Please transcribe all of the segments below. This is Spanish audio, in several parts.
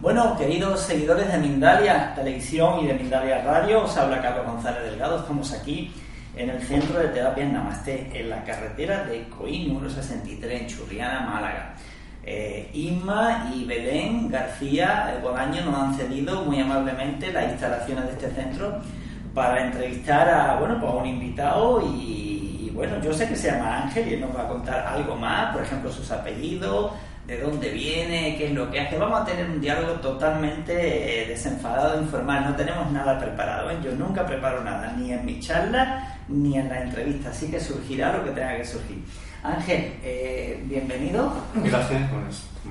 Bueno, queridos seguidores de Mindalia Televisión y de Mindalia Radio, os habla Carlos González Delgado. Estamos aquí en el Centro de Terapia Namaste, en la carretera de Coín número 63, en Churriana, Málaga. Eh, y Belén García Bolaño nos han cedido muy amablemente las instalaciones de este centro para entrevistar a, bueno, pues a un invitado y, bueno, yo sé que se llama Ángel y él nos va a contar algo más, por ejemplo, sus apellidos, de dónde viene, qué es lo que hace. Vamos a tener un diálogo totalmente eh, desenfadado, informal. No tenemos nada preparado. ¿eh? Yo nunca preparo nada, ni en mi charla ni en la entrevista. Así que surgirá lo que tenga que surgir. Ángel, eh, bienvenido. Gracias.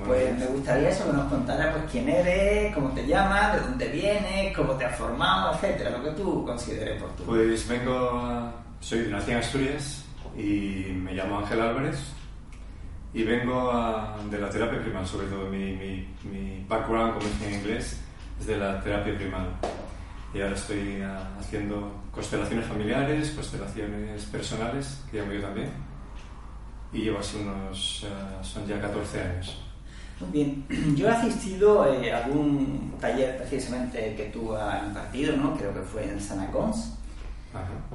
pues me gustaría eso, que nos contara pues, quién eres, cómo te llamas, de dónde vienes, cómo te has formado, etcétera, lo que tú consideres por tu. Pues vengo, soy nací en Asturias y me llamo Ángel Álvarez y vengo a, de la terapia primal, sobre todo mi, mi, mi background, como dicen en inglés, es de la terapia primal. Y ahora estoy uh, haciendo constelaciones familiares, constelaciones personales, que llamo yo también, y llevo así unos, uh, son ya 14 años. Bien, yo he asistido eh, a algún taller precisamente que tú has impartido, ¿no? creo que fue en Sanacons,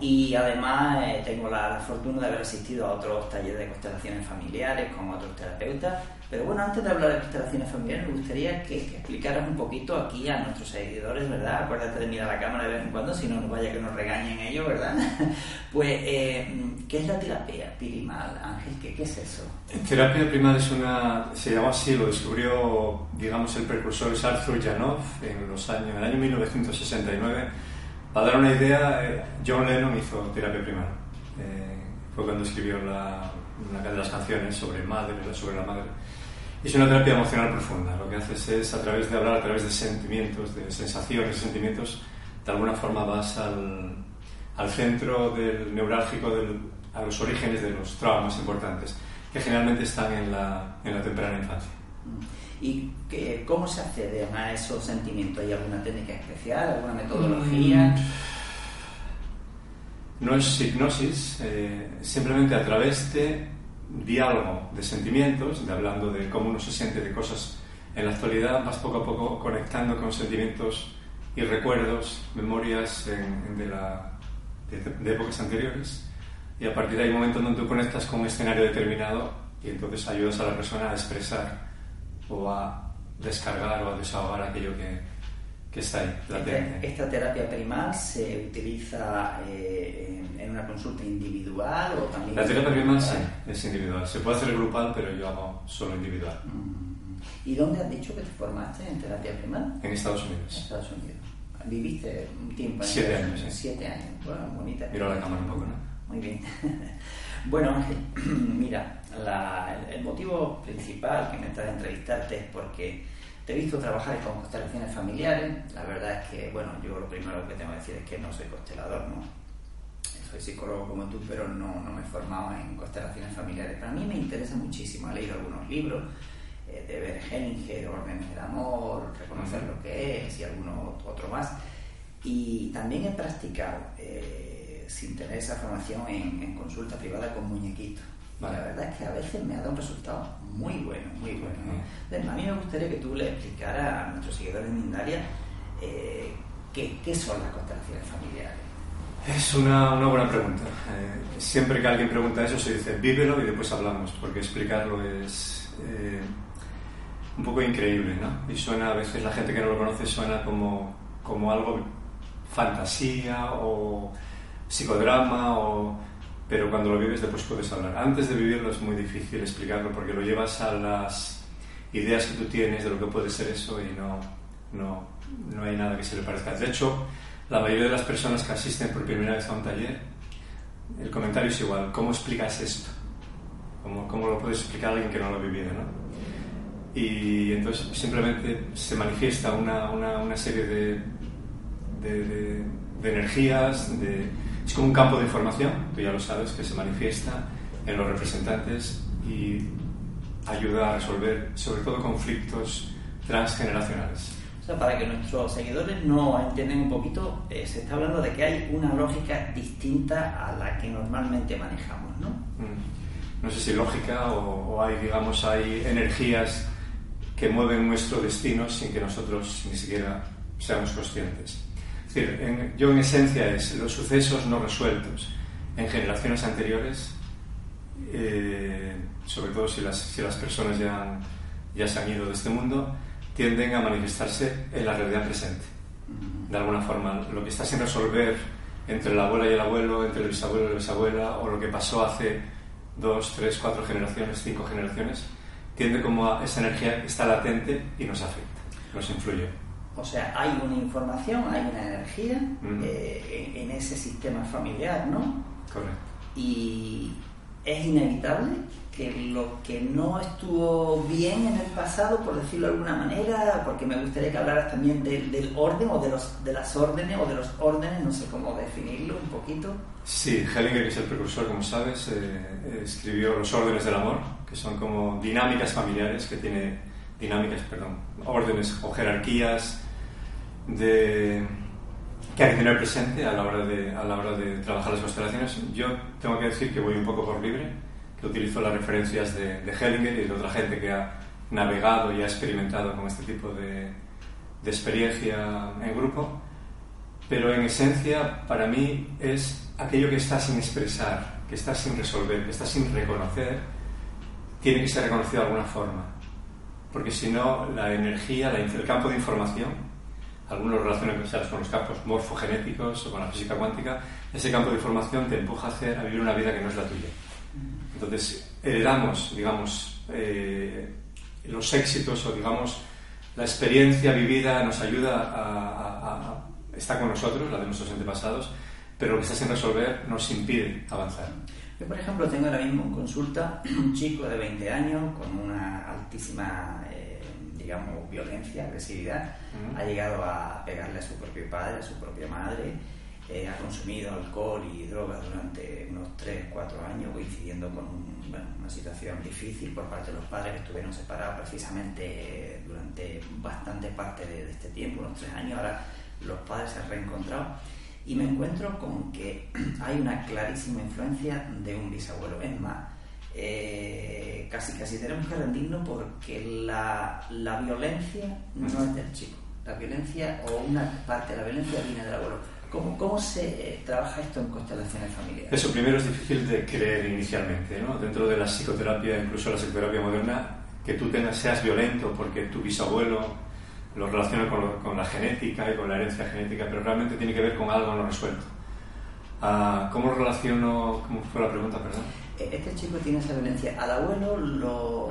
y además eh, tengo la, la, fortuna de haber asistido a otros talleres de constelaciones familiares con otros terapeutas. Pero bueno, antes de hablar de constelaciones familiares, me gustaría que, que, explicaras un poquito aquí a nuestros seguidores, ¿verdad? Acuérdate de mirar la cámara de vez en cuando, si no, no vaya que nos regañen ellos, ¿verdad? pues, eh, ¿qué es la terapia primal, Ángel? ¿Qué, ¿Qué es eso? Terapia primal es una, se llama así, lo descubrió, digamos, el precursor es Arthur Janov en los años, en el año 1969 para dar una idea, eh, John Lennon hizo terapia primal. Eh, fue cuando escribió la, una de las canciones sobre madre, sobre la madre. Es una terapia emocional profunda. Lo que haces es, a través de hablar, a través de sentimientos, de sensaciones, sentimientos, de alguna forma vas al, al centro del neurálgico, del, a los orígenes de los traumas importantes, que generalmente están en la, en la temprana infancia. ¿Y que, cómo se accede a esos sentimientos? ¿Hay alguna técnica especial, alguna metodología? Mm. No es hipnosis, eh, simplemente a través de diálogo de sentimientos, de hablando de cómo uno se siente de cosas en la actualidad, vas poco a poco conectando con sentimientos y recuerdos, memorias en, de, la, de, de, épocas anteriores. Y a partir de ahí un momento donde tú conectas con un escenario determinado y entonces ayudas a la persona a expresar o a descargar o a desahogar aquello que, que está ahí. Esta, esta, terapia primal se utiliza eh, en una consulta individual o también... La terapia primal sí, es individual. Se puede hacer grupal, pero yo hago solo individual. ¿Y dónde has dicho que te formaste en terapia primal? En Estados Unidos. En Estados Unidos. ¿Viviste un tiempo en Siete años. Siete años. Bueno, bonita. Mira la cámara un poco, ¿no? Muy bien. bueno, mira, la, el motivo principal que me trae a entrevistarte es porque te he visto trabajar con constelaciones familiares. La verdad es que, bueno, yo lo primero que tengo que decir es que no soy constelador, ¿no? Soy psicólogo como tú, pero no, no me he formado en constelaciones familiares. Para mí me interesa muchísimo. He leído algunos libros eh, de Bert Hellinger, Órdenes del Amor, Reconocer lo que es y alguno otro más. Y también he practicado, eh, sin tener esa formación, en, en consulta privada con muñequitos. La verdad es que a veces me ha dado un resultado muy bueno, muy bueno. ¿no? a mí me gustaría que tú le explicaras a nuestros seguidores de Mindalia eh, ¿qué, ¿qué, son las constelaciones familiares. Es una, una buena pregunta. Eh, siempre que alguien pregunta eso se dice vívelo y después hablamos, porque explicarlo es eh, un poco increíble, ¿no? Y suena a veces la gente que no lo conoce suena como, como algo fantasía o psicodrama o pero cuando lo vives después puedes hablar. Antes de vivirlo es muy difícil explicarlo porque lo llevas a las ideas que tú tienes de lo que puede ser eso y no, no, no hay nada que se le parezca. De hecho, la mayoría de las personas que asisten por primera vez a un taller, el comentario es igual, ¿cómo explicas esto? ¿Cómo, cómo lo puedes explicar a alguien que no lo ha vivido? ¿no? Y entonces simplemente se manifiesta una, una, una serie de, de, de, de energías, de es como un campo de información, tú ya lo sabes, que se manifiesta en los representantes y ayuda a resolver sobre todo conflictos transgeneracionales. O para que nuestros seguidores no entiendan un poquito, eh, se está hablando de que hay una lógica distinta a la que normalmente manejamos, ¿no? Mm. No sé si lógica o, hay, digamos, hay energías que mueven nuestro destino sin que nosotros ni siquiera seamos conscientes. Es decir, yo en esencia es los sucesos no resueltos en generaciones anteriores, eh, sobre todo si las, si las personas ya, ya se han ido de este mundo, tienden a manifestarse en la realidad presente. De alguna forma, lo que está sin resolver entre la abuela y el abuelo, entre el bisabuelo y la bisabuela, o lo que pasó hace dos, tres, cuatro generaciones, cinco generaciones, tiende como a esa energía está latente y nos afecta, nos influye. O sea, hay una información, hay una energía eh, en, ese sistema familiar, ¿no? Correcto. Y es inevitable que lo que no estuvo bien en el pasado, por decirlo de alguna manera, porque me gustaría que hablaras también del orden o de, los, de las órdenes o de los órdenes, no sé cómo definirlo un poquito. Sí, Hellinger, que es el precursor, como sabes, eh, escribió Los órdenes del amor, que son como dinámicas familiares, que tiene dinámicas, perdón, órdenes o jerarquías de, que hay que tener presente a la hora de, a la hora de trabajar las constelaciones. Yo tengo que decir que voy un poco por libre que utilizo las referencias de, de, Hellinger y de otra gente que ha navegado y ha experimentado con este tipo de, de experiencia en grupo, pero en esencia para mí es aquello que está sin expresar, que está sin resolver, que está sin reconocer, tiene que ser reconocido de alguna forma, porque si no la energía, el campo de información, algunos relacionan con los campos morfogenéticos o con la física cuántica, ese campo de información te empuja a, hacer, a vivir una vida que no es la tuya. Entonces, heredamos, digamos, eh, los éxitos o, digamos, la experiencia vivida nos ayuda a, está con nosotros, la de nuestros antepasados, pero lo que está sin resolver nos impide avanzar. Yo, por ejemplo, tengo ahora mismo en consulta un chico de 20 años con una altísima, eh, digamos, violencia, agresividad. Ha llegado a pegarle a su propio padre, a su propia madre ha consumido alcohol y drogas durante unos 3, 4 años, coincidiendo con una situación difícil por parte de los padres que estuvieron separados precisamente durante bastante parte de, este tiempo, unos 3 años. Ahora los padres se han reencontrado y me encuentro con que hay una clarísima influencia de un bisabuelo. Es más, eh, casi casi tenemos que rendirnos porque la, la violencia no es del chico. La violencia o una parte de la violencia viene del abuelo ¿Cómo, ¿Cómo, se trabaja esto en constelaciones familiares? Eso primero es difícil de creer inicialmente, ¿no? Dentro de la psicoterapia, incluso la psicoterapia moderna, que tú tengas, seas violento porque tu bisabuelo lo relaciona con, con, la genética y con la herencia genética, pero realmente tiene que ver con algo no resuelto. Ah, ¿Cómo relaciono? ¿Cómo fue la pregunta, perdón? E-, este chico tiene esa violencia. Al abuelo lo,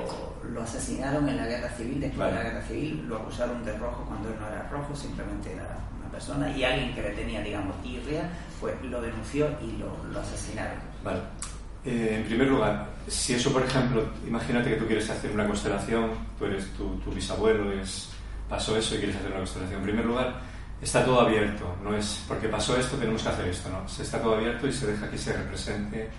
lo asesinaron en la guerra civil, después de la guerra civil lo acusaron de rojo cuando él no era rojo, simplemente era persona y alguien que le tenía, digamos, tirria, pues lo denunció y lo, lo asesinaron. Vale. Eh, en primer lugar, si eso, por ejemplo, imagínate que tú quieres hacer una constelación, tú eres tu, tu bisabuelo, es, pasó eso y quieres hacer una constelación. En primer lugar, está todo abierto, no es porque pasó esto, tenemos que hacer esto, ¿no? Se está todo abierto y se deja que se represente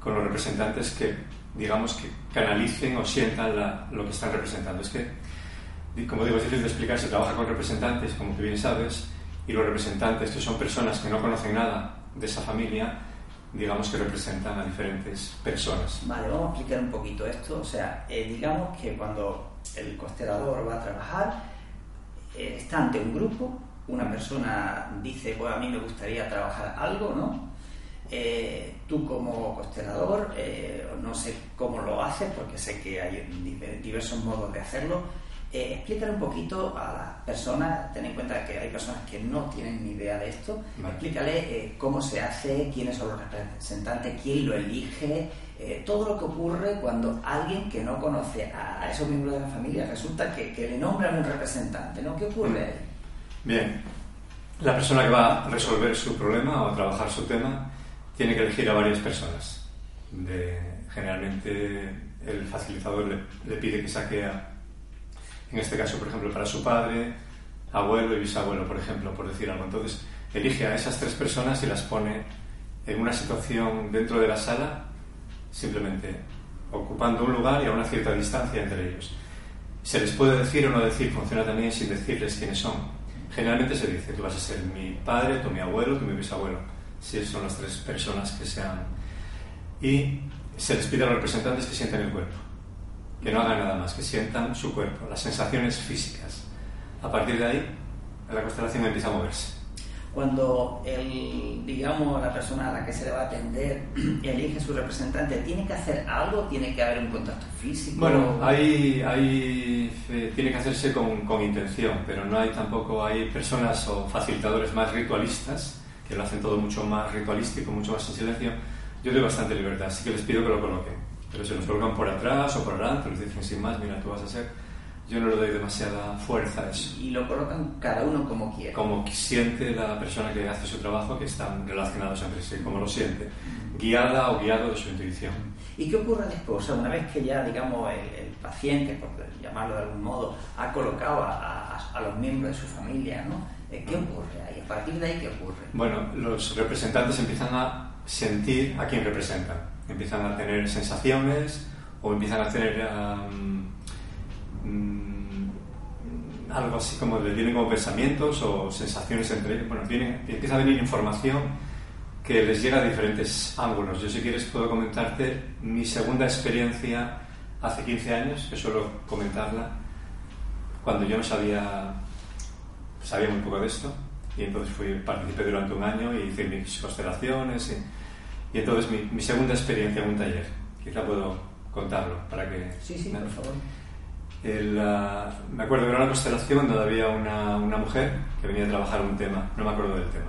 con los representantes que, digamos, que canalicen o sientan lo que están representando. Es que, como digo, es difícil de explicar, se trabaja con representantes, como tú bien sabes, y los representantes, que son personas que no conocen nada de esa familia, digamos que representan a diferentes personas. Vale, vamos a explicar un poquito esto. O sea, eh, digamos que cuando el constelador va a trabajar, eh, está ante un grupo, una persona dice, pues a mí me gustaría trabajar algo, ¿no? Eh, tú como constelador, no sé cómo lo haces, porque sé que hay diversos modos de hacerlo, eh, explícale un poquito a las personas, ten en cuenta que hay personas que no tienen ni idea de esto, explícale eh, cómo se hace, quiénes son los representantes, quién lo elige, eh, todo lo que ocurre cuando alguien que no conoce a, esos miembros de la familia resulta que, le nombran un representante, ¿no? ¿Qué ocurre ahí? Bien, la persona que va a resolver su problema o a trabajar su tema tiene que elegir a varias personas. generalmente el facilitador le, pide que saque en este caso, por ejemplo, para su padre, abuelo y bisabuelo, por ejemplo, por decir algo. Entonces, elige a esas tres personas y las pone en una situación dentro de la sala, simplemente ocupando un lugar y a una cierta distancia entre ellos. Se les puede decir o no decir, funciona también sin decirles quiénes son. Generalmente se dice, tú vas a ser mi padre, tú mi abuelo, tú mi bisabuelo, si son las tres personas que sean. Y se les pide a los representantes que sientan el cuerpo, que no hagan nada más, que sientan su cuerpo, las sensaciones físicas. A partir de ahí, la constelación empieza a moverse cuando el, digamos, la persona a la que se le va a atender elige su representante, ¿tiene que hacer algo? ¿Tiene que haber un contacto físico? Bueno, hay, hay, eh, tiene que hacerse con, con, intención, pero no hay tampoco, hay personas o facilitadores más ritualistas que lo hacen todo mucho más ritualístico, mucho más en silencio. Yo doy bastante libertad, así que les pido que lo coloquen. Pero se los colocan por atrás o por adelante, les dicen sin más, mira, tú vas a ser yo no le doy demasiada fuerza a eso. Y lo colocan cada uno como quiere. Como siente la persona que hace su trabajo, que están relacionados entre sí, como lo siente, guiada o guiado de su intuición. ¿Y qué ocurre después? O sea, una vez que ya, digamos, el, paciente, por llamarlo de algún modo, ha colocado a, a, los miembros de su familia, ¿no? ¿Qué ocurre ahí? A partir de ahí, ¿qué ocurre? Bueno, los representantes empiezan a sentir a quién representan. Empiezan a tener sensaciones o empiezan a tener... Mm, algo así como le tienen como pensamientos o sensaciones entre ellos. Bueno, tiene, empieza a venir información que les llega a diferentes ángulos. Yo si quieres puedo comentarte mi segunda experiencia hace 15 años, que suelo comentarla, cuando yo no sabía, sabía muy poco de esto, y entonces fui, participé durante un año y hice mis constelaciones, y, entonces mi, mi, segunda experiencia en un taller, quizá puedo contarlo para que... Sí, sí, por favor. El, me acuerdo que era una constelación donde había una, una, mujer que venía a trabajar un tema, no me acuerdo del tema.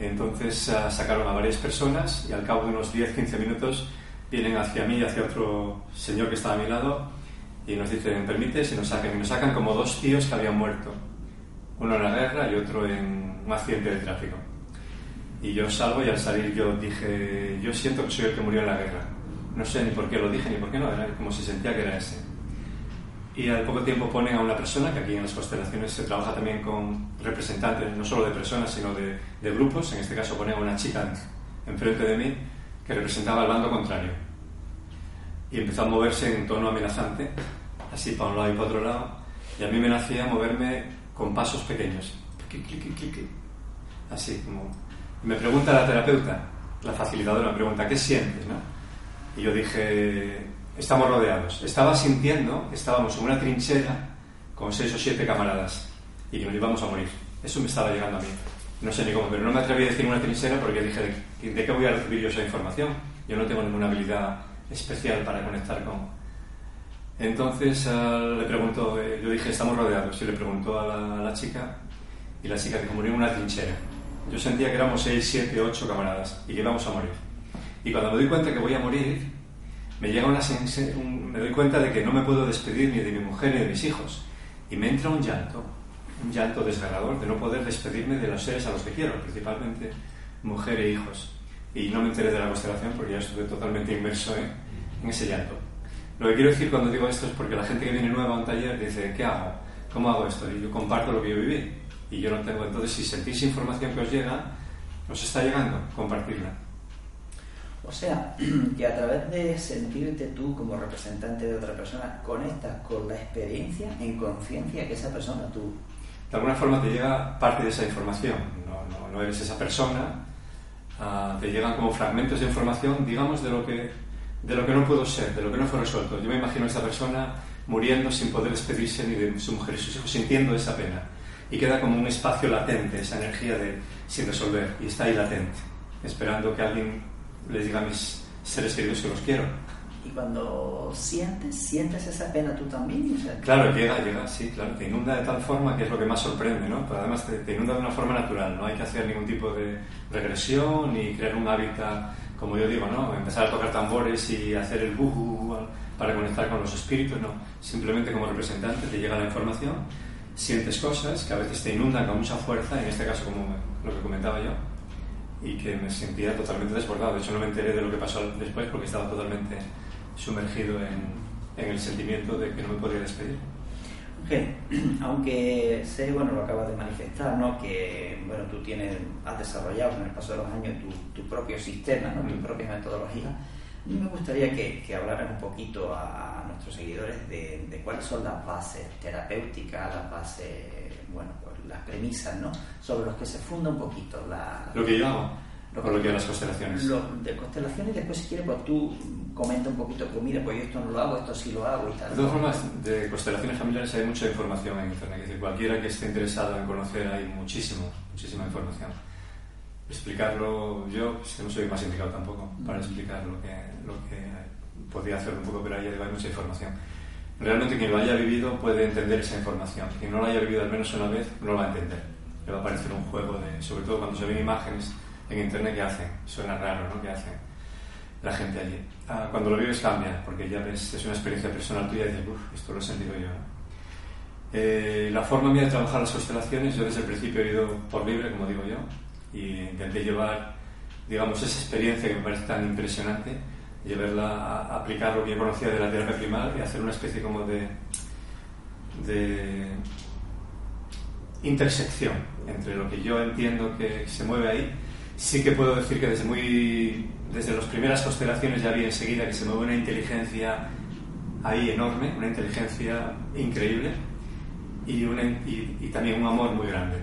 Entonces uh, sacaron a varias personas y al cabo de unos 10-15 minutos vienen hacia mí y hacia otro señor que estaba a mi lado y nos dicen, permite, y nos sacan. Y nos sacan como dos tíos que habían muerto, uno en la guerra y otro en un accidente de tráfico. Y yo salgo y al salir yo dije, yo siento que soy el que murió en la guerra. No sé ni por qué lo dije ni por qué no, era como si sentía que era ese y al poco tiempo ponen a una persona, que aquí en las constelaciones se trabaja también con representantes no solo de personas, sino de, de grupos. En este caso ponen a una chica enfrente de mí que representaba al bando contrario. Y empezó a moverse en tono amenazante, así para un lado y para otro lado. Y a mí me nacía moverme con pasos pequeños. Así como... Me pregunta la terapeuta, la facilitadora, me pregunta, ¿qué sientes? ¿no? Y yo dije, estamos rodeados. Estaba sintiendo que estábamos en una trinchera con seis o siete camaradas y que nos íbamos a morir. Eso me estaba llegando a mí. No sé ni cómo, pero no me atreví a decir una trinchera porque dije, ¿de, qué voy a recibir yo esa información? Yo no tengo ninguna habilidad especial para conectar con... Entonces uh, le preguntó, eh, yo dije, estamos rodeados, y le preguntó a la, chica, y la chica dijo, murió en una trinchera. Yo sentía que éramos seis, siete, ocho camaradas y que íbamos a morir. Y cuando me doy cuenta que voy a morir, me llega una me doy cuenta de que no me puedo despedir ni de mi mujer ni de mis hijos. Y me entra un llanto, un llanto desgarrador de no poder despedirme de los seres a los que quiero, principalmente mujer e hijos. Y no me enteré de la constelación porque ya estuve totalmente inmerso en, ese llanto. Lo que quiero decir cuando digo esto es porque la gente que viene nueva a un taller dice, ¿qué hago? ¿Cómo hago esto? Y yo comparto lo que yo viví. Y yo no tengo. Entonces, si sentís información que os llega, os está llegando, compartirla. O sea, que a través de sentirte tú como representante de otra persona, conectas con la experiencia en conciencia que esa persona tú. De alguna forma te llega parte de esa información, no, no, eres esa persona, uh, te llegan como fragmentos de información, digamos, de lo, que, de lo que no puedo ser, de lo que no fue resuelto. Yo me imagino a esa persona muriendo sin poder despedirse ni de su mujer y sus hijos, sintiendo esa pena. Y queda como un espacio latente, esa energía de sin resolver, y está ahí latente, esperando que alguien les diga a mis seres queridos que los quiero. Y cuando sientes, sientes esa pena tú también. claro, llega, llega, sí, claro, te inunda de tal forma que es lo que más sorprende, ¿no? Pero además te, inunda de una forma natural, no hay que hacer ningún tipo de regresión ni crear un hábitat, como yo digo, ¿no? Empezar a tocar tambores y hacer el buhu para conectar con los espíritus, no. Simplemente como representante te llega la información, sientes cosas que a veces te inundan con mucha fuerza, en este caso como lo que comentaba yo, y que me sentía totalmente desbordado. De hecho, no me enteré de lo que pasó después porque estaba totalmente sumergido en, en el sentimiento de que no me podía despedir. aunque sé, bueno, lo acabas de manifestar, ¿no? Que, bueno, tú tienes, has desarrollado con el paso de los años tu, tu propio sistema, ¿no? Tu propia metodología. A mí me gustaría que, que hablaran un poquito a, nuestros seguidores de, de, cuáles son las bases terapéuticas, las bases, bueno, pues las premisas, ¿no? Sobre los que se funda un poquito la... Lo que yo hago, lo, o lo que las constelaciones. Lo, de constelaciones, después si quieres, pues tú comenta un poquito, pues mira, pues yo esto no lo hago, esto sí lo hago y tal. De todas formas, de constelaciones familiares hay mucha información en Internet, es decir, cualquiera que esté interesado en conocer hay muchísimo, muchísima información explicarlo yo, es que no soy más indicado tampoco para explicar lo que, lo que podría hacer un poco, pero ahí hay mucha información. Realmente quien lo haya vivido puede entender esa información. Quien no lo haya vivido al menos una vez no lo va a entender. Le va a parecer un juego de, sobre todo cuando se ven imágenes en internet que hacen, suena raro, ¿no? Que hacen la gente allí. Ah, cuando lo vives cambia, porque ya ves, es una experiencia personal tuya y dices, uff, esto lo he sentido yo. Eh, la forma mía de trabajar las constelaciones, yo desde el principio he ido por libre, como digo yo, y intenté llevar, digamos, esa experiencia que me parece tan impresionante, llevarla a aplicar lo que yo conocía de la terapia primal y hacer una especie como de, de intersección entre lo que yo entiendo que se mueve ahí. Sí que puedo decir que desde muy desde las primeras constelaciones ya vi enseguida que se mueve una inteligencia ahí enorme, una inteligencia increíble y, y también un amor muy grande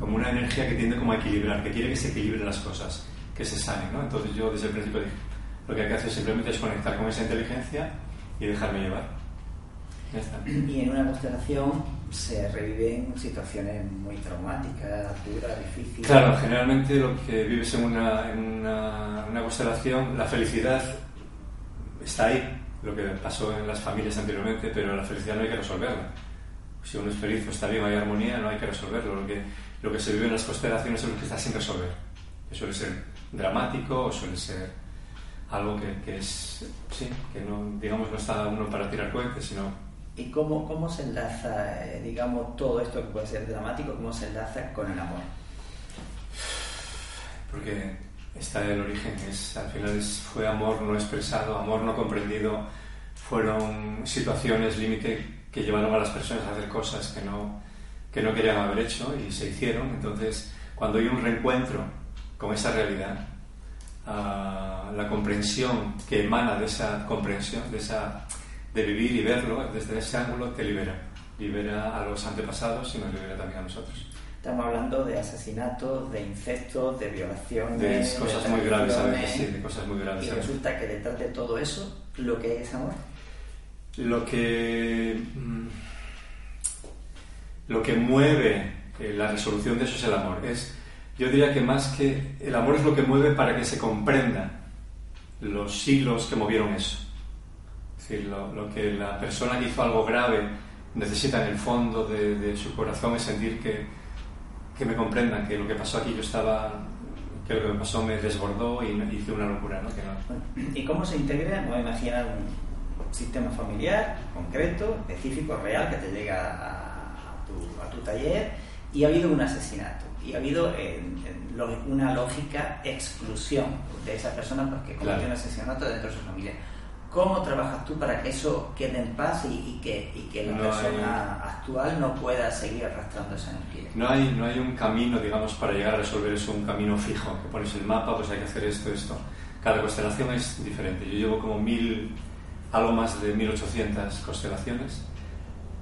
como una energía que tiende como a equilibrar, que quiere que se equilibren las cosas, que se sanen, ¿no? Entonces yo desde el principio dije, lo que hay que hacer simplemente es conectar con esa inteligencia y dejarme llevar. Y en una constelación se reviven situaciones muy traumáticas, duras, difíciles. Claro, generalmente lo que vives en una, en una, una constelación, la felicidad está ahí, lo que pasó en las familias anteriormente, pero la felicidad no hay que resolverla. Si uno es feliz o está bien, hay armonía, no hay que resolverlo. Lo que lo que se vive en las constelaciones es lo que está sin resolver. Que suele ser dramático o suele ser algo que, que es, sí, que no, digamos, no está uno para tirar cohetes, sino... ¿Y cómo, cómo se enlaza, eh, digamos, todo esto que puede ser dramático, cómo se enlaza con el amor? Porque está el origen, es, al final es, fue amor no expresado, amor no comprendido, fueron situaciones límite que llevaron a las personas a hacer cosas que no, que no querían haber hecho y se hicieron. Entonces, cuando hay un reencuentro con esa realidad, ah, la comprensión que emana de esa comprensión, de, esa, de vivir y verlo desde ese ángulo, te libera. Libera a los antepasados y nos libera también a nosotros. Estamos hablando de asesinatos, de incestos, de violaciones. De cosas muy graves a veces, sí, de cosas muy graves. Y resulta que detrás de todo eso, lo que es amor. Lo que. Mm, lo que mueve eh, la resolución de eso es el amor. Es, yo diría que más que el amor es lo que mueve para que se comprenda los siglos que movieron eso. Decir, lo, que la persona que hizo algo grave necesita en el fondo de, su corazón es sentir que, que, me comprendan, que lo que pasó aquí yo estaba, que lo que me pasó me desbordó y hice una locura. ¿no? ¿Y cómo se integra? No imaginar un sistema familiar concreto, específico, real, que te llega a a tu taller y ha habido un asesinato y ha habido una lógica exclusión de esa persona porque cometió un asesinato dentro de su familia. ¿Cómo trabajas tú para que eso quede en paz y, que, que, la persona actual no pueda seguir arrastrando esa energía? No hay, no hay un camino, digamos, para llegar a resolver eso, un camino fijo, que pones el mapa, pues hay que hacer esto, esto. Cada constelación es diferente. Yo llevo como mil, algo más de 1800 constelaciones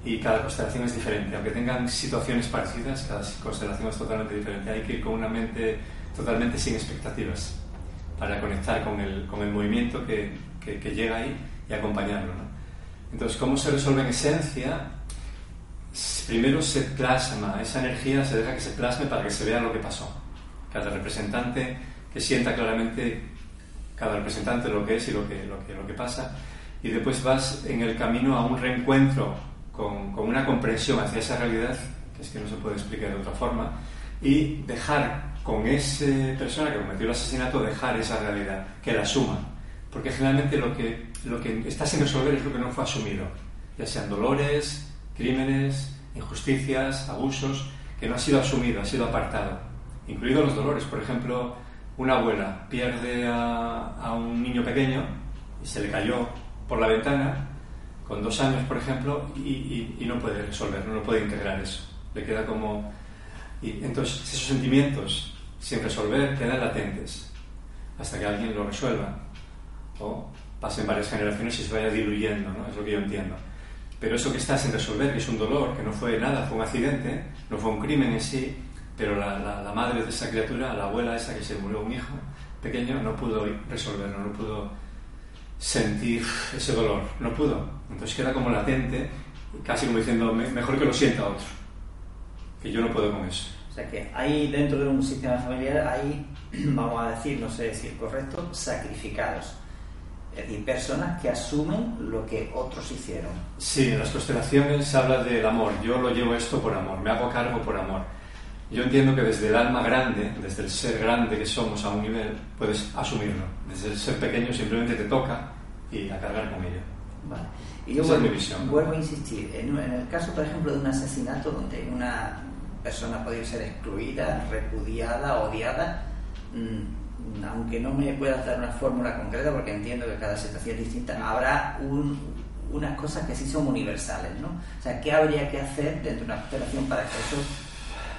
y cada constelación es diferente. Aunque tengan situaciones parecidas, cada constelación es totalmente diferente. Hay que ir con una mente totalmente sin expectativas para conectar con el, con el movimiento que, que, llega ahí y acompañarlo. ¿no? Entonces, ¿cómo se resuelve en esencia? Primero se plasma, esa energía se deja que se plasme para que se vea lo que pasó. Cada representante que sienta claramente, cada representante lo que es y lo que, lo que, lo que pasa, y después vas en el camino a un reencuentro con, una comprensión hacia esa realidad, que es que no se puede explicar de otra forma, y dejar con esa persona que cometió el asesinato, dejar esa realidad, que la asuma. Porque generalmente lo que, lo que está sin resolver es lo que no fue asumido, ya sean dolores, crímenes, injusticias, abusos, que no ha sido asumido, ha sido apartado, incluidos los dolores. Por ejemplo, una abuela pierde a, a un niño pequeño y se le cayó por la ventana con dos años, por ejemplo, y, no puede resolver, no puede integrar eso. Le queda como... Y entonces, esos sentimientos sin resolver quedan latentes hasta que alguien lo resuelva. O pasen varias generaciones y se vaya diluyendo, ¿no? Es lo que yo entiendo. Pero eso que está sin resolver, que es un dolor, que no fue nada, fue un accidente, no fue un crimen en sí, pero la, la, madre de esa criatura, la abuela esa que se murió un hijo pequeño, no pudo resolverlo, no pudo sentir ese dolor, no pudo. Entonces queda como latente, casi como diciendo, mejor que lo sienta otro, que yo no puedo con eso. O sea que hay dentro de un sistema familiar, hay, vamos a decir, no sé es correcto, sacrificados. Es decir, personas que asumen lo que otros hicieron. Sí, en las constelaciones se habla del amor. Yo lo llevo esto por amor, me hago cargo por amor. Yo entiendo que desde el alma grande, desde el ser grande que somos a un nivel, puedes asumirlo. Desde el ser pequeño simplemente te toca y a cargar con ello. Vale. Y yo vuelvo, vuelvo, a insistir, en, el caso, por ejemplo, de un asesinato donde una persona podido ser excluida, repudiada, odiada, mm, aunque no me puedas dar una fórmula concreta, porque entiendo que cada situación es distinta, habrá unas cosas que sí son universales, ¿no? O sea, ¿qué habría que hacer dentro de una constelación para que eso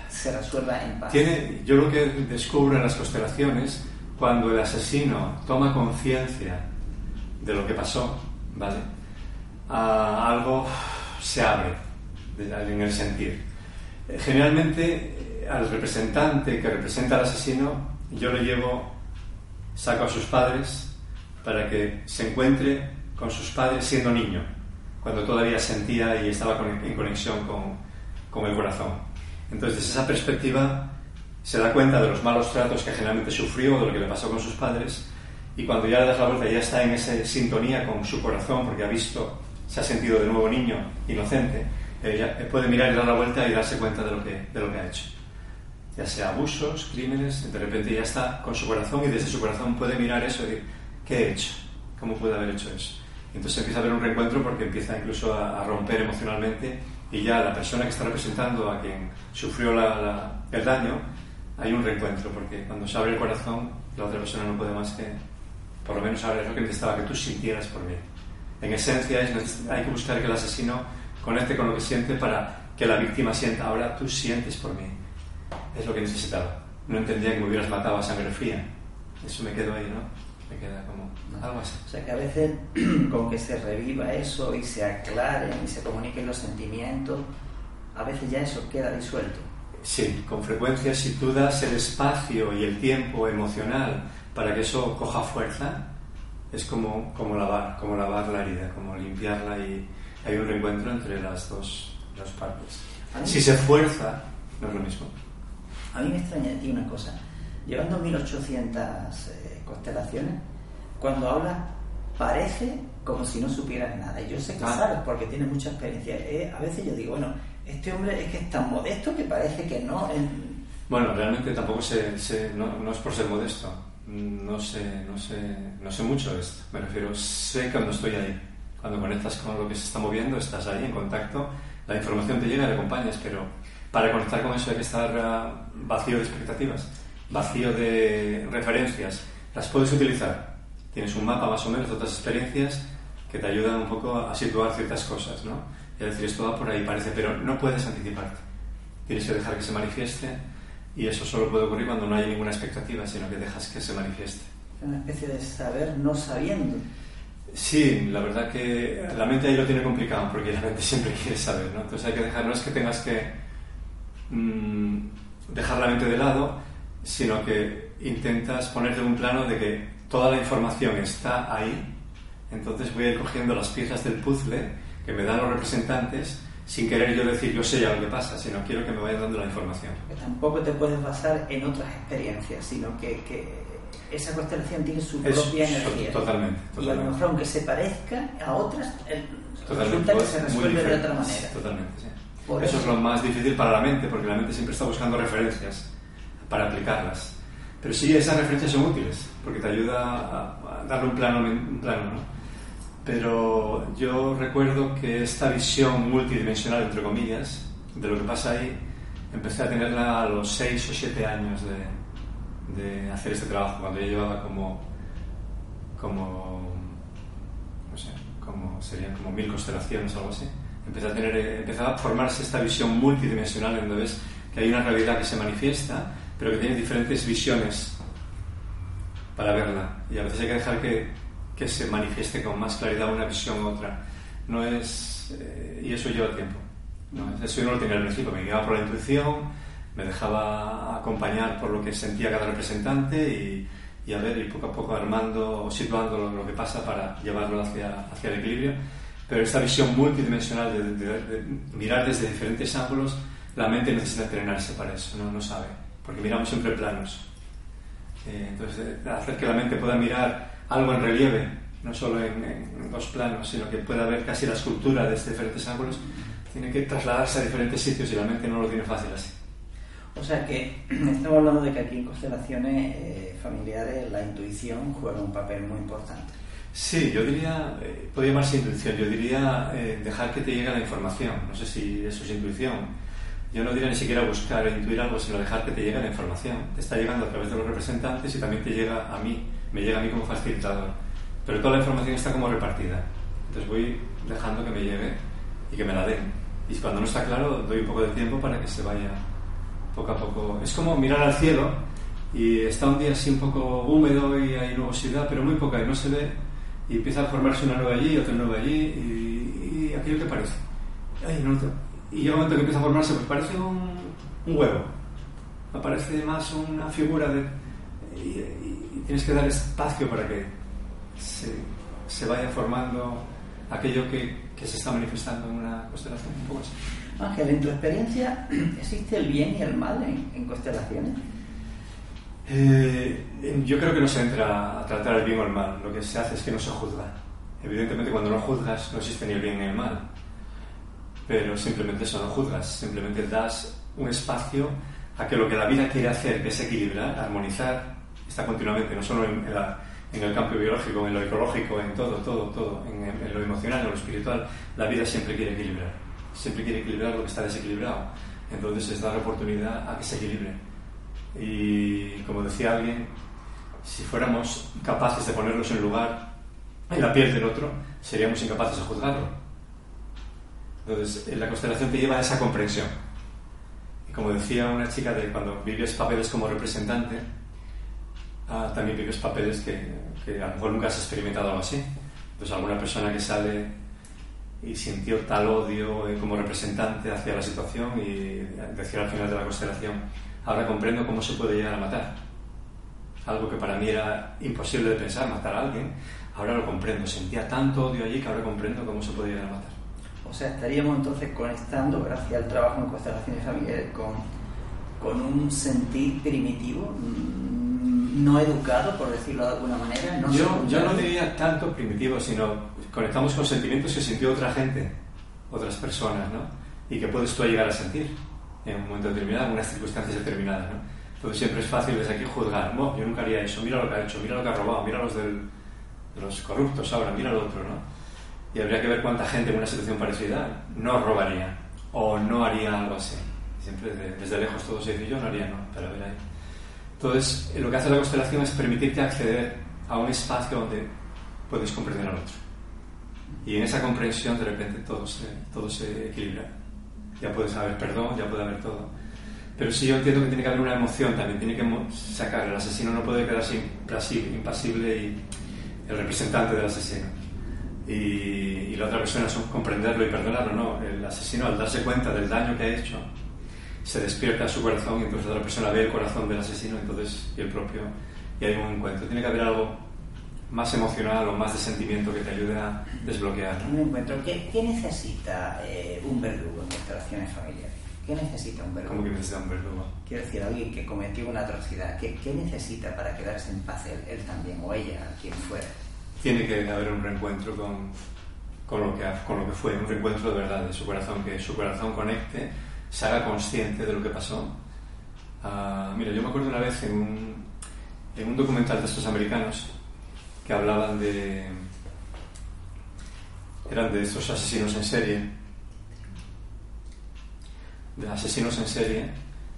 se resuelva en paz? Tiene, yo lo que descubro en las constelaciones, cuando el asesino toma conciencia de lo que pasó, ¿vale? algo se abre en el sentir. Generalmente al representante que representa al asesino yo le llevo, saco a sus padres para que se encuentre con sus padres siendo niño, cuando todavía sentía y estaba en conexión con, con el corazón. Entonces, desde esa perspectiva, se da cuenta de los malos tratos que generalmente sufrió, de lo que le pasó con sus padres, y cuando ya le das la vuelta ya está en esa sintonía con su corazón porque ha visto, se ha sentido de nuevo niño, inocente, eh, puede mirar y dar la vuelta y darse cuenta de lo que, de lo que ha hecho. Ya sea abusos, crímenes, de repente ya está con su corazón y desde su corazón puede mirar eso y decir, ¿qué he hecho? ¿Cómo puede haber hecho eso? Y entonces empieza a haber un reencuentro porque empieza incluso a, romper emocionalmente y ya la persona que está representando a quien sufrió el daño, hay un reencuentro porque cuando se abre el corazón la otra persona no puede más que por lo menos ahora es lo que necesitaba que tú sintieras por mí. En esencia es, hay que buscar que el asesino conecte con lo que siente para que la víctima sienta, ahora tú sientes por mí. Es lo que necesitaba. No entendía que me hubieras matado a sangre fría. Eso me quedó ahí, ¿no? Me queda como algo así. O sea que a veces con que se reviva eso y se aclaren y se comuniquen los sentimientos, a veces ya eso queda disuelto. Sí, con frecuencia si tú das el espacio y el tiempo emocional para que eso coja fuerza, es como, como lavar, como lavar la herida, como limpiarla y hay un reencuentro entre las dos, las partes. Si se fuerza, no es lo mismo. A mí me extraña ti una cosa. Llevando 1800 eh, constelaciones, cuando hablas parece como si no supieras nada. Y yo sé que ah. sabes porque tienes mucha experiencia. Eh, a veces yo digo, bueno, este hombre es que es tan modesto que parece que no. Bueno, realmente tampoco se, no, no, es por ser modesto no sé, no sé, no sé mucho de esto. Me refiero, sé cuando estoy ahí. Cuando conectas con lo que se está moviendo, estás ahí en contacto, la información te llega y la acompañas, pero para conectar con eso hay que estar ah, vacío de expectativas, vacío de referencias. Las puedes utilizar. Tienes un mapa más o menos de otras experiencias que te ayudan un poco a situar ciertas cosas, ¿no? Y decir, esto va por ahí, parece, pero no puedes anticiparte. Tienes que dejar que se manifieste y eso solo puede ocurrir cuando no hay ninguna expectativa, sino que dejas que se manifieste. Una especie de saber no sabiendo. Sí, la verdad que la mente ahí lo tiene complicado, porque la mente siempre quiere saber, ¿no? Entonces hay que dejar, no es que tengas que mm, dejar la mente de lado, sino que intentas ponerte un plano de que toda la información está ahí, entonces voy a ir cogiendo las piezas del puzzle que me dan los representantes sin querer yo decir yo sé ya lo que pasa, sino quiero que me vayan dando la información. Que tampoco te puedes basar en otras experiencias, sino que, esa constelación tiene su propia energía. Totalmente, Y a lo mejor aunque se parezca a otras, resulta que se resuelve de otra manera. Totalmente, sí. Eso, es lo más difícil para la mente, porque la mente siempre está buscando referencias para aplicarlas. Pero sí, esas referencias son útiles, porque te ayuda a, darle un plano, un plano ¿no? pero yo recuerdo que esta visión multidimensional, entre comillas, de lo que pasa ahí, empecé a tenerla a los 6 o 7 años de, de, hacer este trabajo, cuando yo llevaba como, como, no sé, como, serían como mil constelaciones o algo así. Empecé a tener, empezaba a formarse esta visión multidimensional en donde ves que hay una realidad que se manifiesta, pero que tiene diferentes visiones para verla. Y a veces hay que dejar que que se manifieste con más claridad una visión u otra. No es, eh, y eso lleva tiempo. No, eso yo no lo tenía al principio, me guiaba por la intuición, me dejaba acompañar por lo que sentía cada representante y, y a ver, y poco a poco armando, situando lo, lo que pasa para llevarlo hacia, hacia el equilibrio. Pero esta visión multidimensional de, de, de, mirar desde diferentes ángulos, la mente necesita entrenarse para eso, no, no sabe, porque miramos siempre planos. Eh, entonces, hacer que la mente pueda mirar algo en relieve, no solo en, en, dos planos, sino que pueda ver casi la escultura desde diferentes ángulos, tiene que trasladarse a diferentes sitios y la mente no lo tiene fácil así. O sea que estamos hablando de que aquí en constelaciones eh, familiares la intuición juega un papel muy importante. Sí, yo diría, eh, puede llamarse intuición, yo diría eh, dejar que te llegue la información. No sé si eso es intuición. Yo no diría ni siquiera buscar e intuir algo, sino dejar que te llegue la información. Te está llegando a través de los representantes y también te llega a mí, me llega a mí como facilitador. Pero toda la información está como repartida. Entonces voy dejando que me llegue y que me la den. Y cuando no está claro, doy un poco de tiempo para que se vaya poco a poco. Es como mirar al cielo y está un día así un poco húmedo y hay nubosidad, pero muy poca y no se ve. Y empieza a formarse una nube allí, otra nube allí y, y aquello que parece. Ay, no, y llega un momento que empieza a formarse, pues parece un, un huevo. Aparece más una figura de. Y, y, y, tienes que dar espacio para que se, se vaya formando aquello que, que, se está manifestando en una constelación. Un poco así. Ángel, en tu experiencia, ¿existe el bien y el mal en, en constelaciones? Eh, yo creo que no se entra a tratar el bien o el mal. Lo que se hace es que no se juzga. Evidentemente, cuando no juzgas, no existe ni el bien ni el mal pero simplemente eso no juzgas, simplemente das un espacio a que lo que la vida quiere hacer, que es equilibrar, armonizar, está continuamente, no solo en, la, en el campo biológico, en lo ecológico, en todo, todo, todo, en, en, lo emocional, en lo espiritual, la vida siempre quiere equilibrar, siempre quiere equilibrar lo que está desequilibrado. Entonces es dar oportunidad a que se equilibre. Y como decía alguien, si fuéramos capaces de ponernos en lugar, en la piel del otro, seríamos incapaces de juzgarlo entonces, la constelación te lleva a esa comprensión. Y como decía una chica, de cuando vives papeles como representante, ah, también vives papeles que, que, a lo mejor nunca has experimentado algo así. Entonces, alguna persona que sale y sintió tal odio eh, como representante hacia la situación y decía al final de la constelación, ahora comprendo cómo se puede llegar a matar. Algo que para mí era imposible de pensar, matar a alguien, ahora lo comprendo. Sentía tanto odio allí que ahora comprendo cómo se puede llegar a matar. O sea, estaríamos entonces conectando, gracias al trabajo en constelaciones familiares, con, con un sentir primitivo, mm, no educado, por decirlo de alguna manera. No yo, yo no diría tanto primitivo, sino conectamos con sentimientos que sintió otra gente, otras personas, ¿no? Y que puedes tú llegar a sentir en un momento determinado, en unas circunstancias determinadas, ¿no? Entonces siempre es fácil desde aquí juzgar, no, yo nunca haría eso, mira lo que ha hecho, mira lo que ha robado, mira los, del, los corruptos ahora, mira lo otro, ¿no? y habría que ver cuánta gente en una situación parecida no robaría o no haría algo así. Siempre desde, desde lejos todo se dice yo no haría, no, pero a ver ahí. Entonces, lo que hace la constelación es permitirte acceder a un espacio donde puedes comprender al otro. Y en esa comprensión de repente todo se, todo se equilibra. Ya puedes haber perdón, ya puede haber todo. Pero sí yo entiendo que tiene que haber una emoción también, tiene que sacar. El asesino no puede quedarse impasible y el representante del asesino y, y, la otra persona es comprenderlo y perdonarlo, no. El asesino, al darse cuenta del daño que ha hecho, se despierta su corazón y entonces la persona ve el corazón del asesino entonces, y el propio, y hay un encuentro. Tiene que haber algo más emocional o más de sentimiento que te ayude a desbloquear. Un encuentro. ¿Qué, qué necesita eh, un verdugo en constelaciones familiares? ¿Qué necesita un verdugo? ¿Cómo que necesita un verdugo? Quiero decir, alguien que cometió una atrocidad. ¿Qué, qué necesita para quedarse en paz él, él también o ella, quien fuera? tiene que haber un reencuentro con, con, lo que, con lo que fue, un reencuentro de verdad de su corazón, que su corazón conecte, se haga consciente de lo que pasó. Uh, mira, yo me acuerdo una vez en un, en un documental de estos americanos que hablaban de. eran de estos asesinos en serie, de asesinos en serie,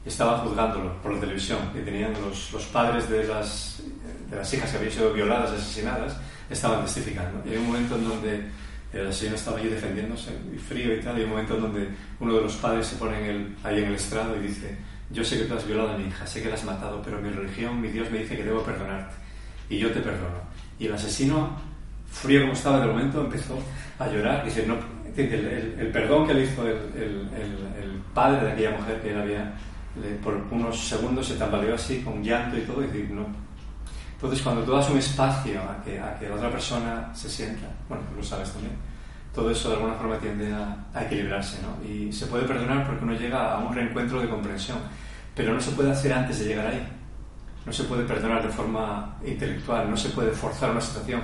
y estaban juzgándolo por la televisión, y tenían los, los padres de las, de las hijas que habían sido violadas asesinadas estaban testificando. Y hay un momento en donde el asesino estaba allí defendiéndose, y frío y tal, y hay un momento en donde uno de los padres se pone en ahí en el estrado y dice, yo sé que tú has violado a mi hija, sé que la has matado, pero mi religión, mi Dios me dice que debo perdonarte, y yo te perdono. Y el asesino frío como estaba de momento, empezó a llorar. Dice, no, el, perdón que le hizo el, el, padre de aquella mujer que él había, por unos segundos se tambaleó así, con llanto y todo, y decir, no. Entonces, cuando tú das un espacio a que, a que la otra persona se sienta, bueno, lo sabes también, todo eso de alguna forma tiende a, equilibrarse, ¿no? Y se puede perdonar porque uno llega a un reencuentro de comprensión, pero no se puede hacer antes de llegar ahí. No se puede perdonar de forma intelectual, no se puede forzar una situación.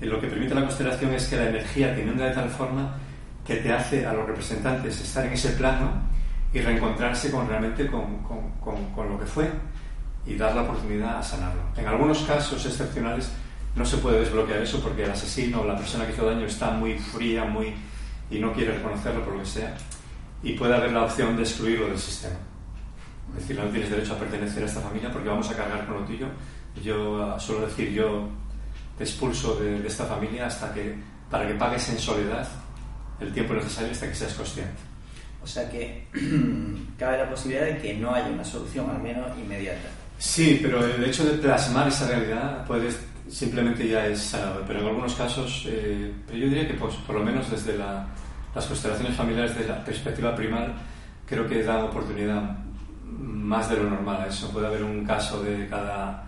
Lo que permite la constelación es que la energía te inunda de tal forma que te hace a los representantes estar en ese plano y reencontrarse con realmente con, con, con, lo que fue y dar la oportunidad a sanarlo. En algunos casos excepcionales no se puede desbloquear eso porque el asesino o la persona que hizo daño está muy fría muy y no quiere reconocerlo por lo que sea y puede haber la opción de excluirlo del sistema. Es decir, no tienes derecho a pertenecer a esta familia porque vamos a cargar con lo tuyo. Yo suelo decir, yo te expulso de, de esta familia hasta que, para que pagues en soledad el tiempo necesario hasta que seas consciente. O sea que cabe la posibilidad de que no haya una solución, al menos inmediata. Sí, pero el hecho de plasmar esa realidad puede simplemente ya es sanador. Pero en algunos casos, eh, pero yo diría que pues, por lo menos desde las constelaciones familiares, desde la perspectiva primal, creo que da oportunidad más de lo normal a eso. Puede haber un caso de cada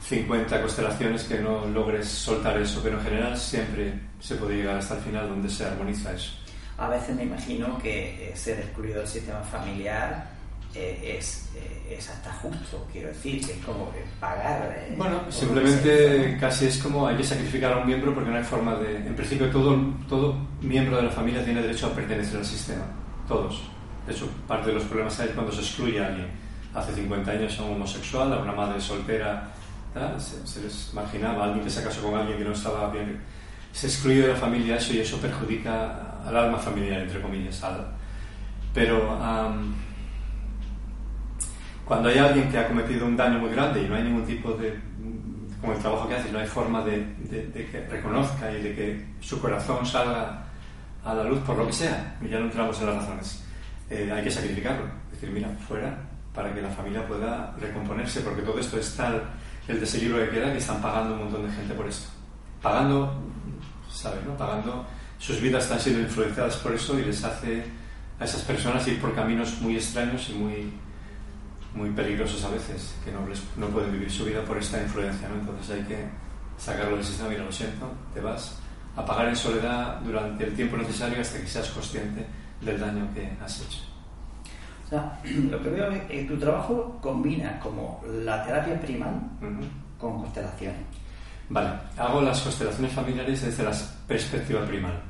50 constelaciones que no logres soltar eso, pero en general siempre se puede llegar hasta el final donde se armoniza eso. A veces me imagino que eh, ser excluido del sistema familiar eh, es, eh, es, hasta justo, quiero decir, que es como pagar. bueno, simplemente casi es como hay que sacrificar a un miembro porque no hay forma de. En principio, todo, todo miembro de la familia tiene derecho a pertenecer al sistema, todos. De hecho, parte de los problemas hay cuando se excluye a alguien. Hace 50 años a un homosexual, a una madre soltera se, les marginaba, alguien que se casó con alguien que no estaba bien. Se excluye de la familia eso y eso perjudica al alma familiar, entre comillas. Pero cuando hay alguien que ha cometido un daño muy grande y no hay ningún tipo de. con el trabajo que hace, no hay forma de, que reconozca y de que su corazón salga a la luz por lo que sea, y ya no entramos en las razones, eh, hay que sacrificarlo. Es decir, mira, fuera, para que la familia pueda recomponerse, porque todo esto es tal el desequilibrio que queda, que están pagando un montón de gente por esto. Pagando, ¿sabes? No? Pagando, sus vidas están siendo influenciadas por eso y les hace a esas personas ir por caminos muy extraños y muy, muy peligrosos a veces, que no, no pueden vivir su vida por esta influencia, ¿no? Entonces hay que sacarlo del sistema, mira, lo siento, te vas a pagar en soledad durante el tiempo necesario hasta que seas consciente del daño que has hecho lo que veo es que tu trabajo combina como la terapia primal con constelaciones. Vale, hago las constelaciones familiares desde la perspectiva primal.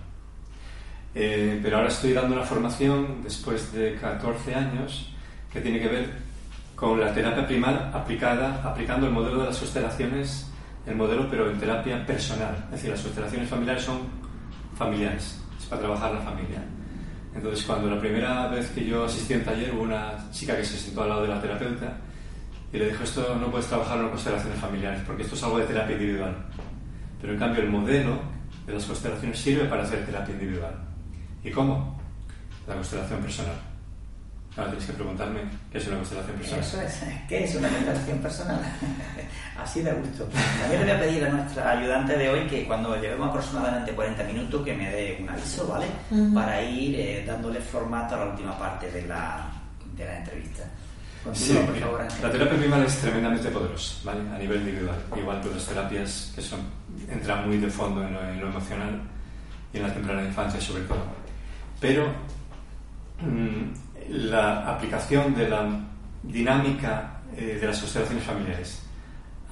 Eh, pero ahora estoy dando una formación después de 14 años que tiene que ver con la terapia primal aplicada, aplicando el modelo de las constelaciones, el modelo pero en terapia personal. Es decir, las constelaciones familiares son familiares, es para trabajar la familia. Entonces, cuando la primera vez que yo asistí a un taller, hubo una chica que se sentó al lado de la terapeuta y le dijo, esto no puedes trabajar en constelaciones familiares, porque esto es algo de terapia individual. Pero en cambio el modelo de las constelaciones sirve para hacer terapia individual. ¿Y cómo? La constelación personal. Ahora tienes que preguntarme qué es una constelación personal. Eso es, ¿qué es una constelación personal? Así de gusto. También le voy a pedir a nuestra ayudante de hoy que cuando llevemos aproximadamente 40 minutos que me dé un aviso, ¿vale? Para ir eh, dándole formato a la última parte de la, de la entrevista. sí, por favor, la terapia primal es tremendamente poderosa, ¿vale? A nivel individual. Igual que otras terapias que son, entran muy de fondo en lo, en lo emocional y en la temprana infancia sobre todo. Pero mmm, la aplicación de la dinámica eh, de las constelaciones familiares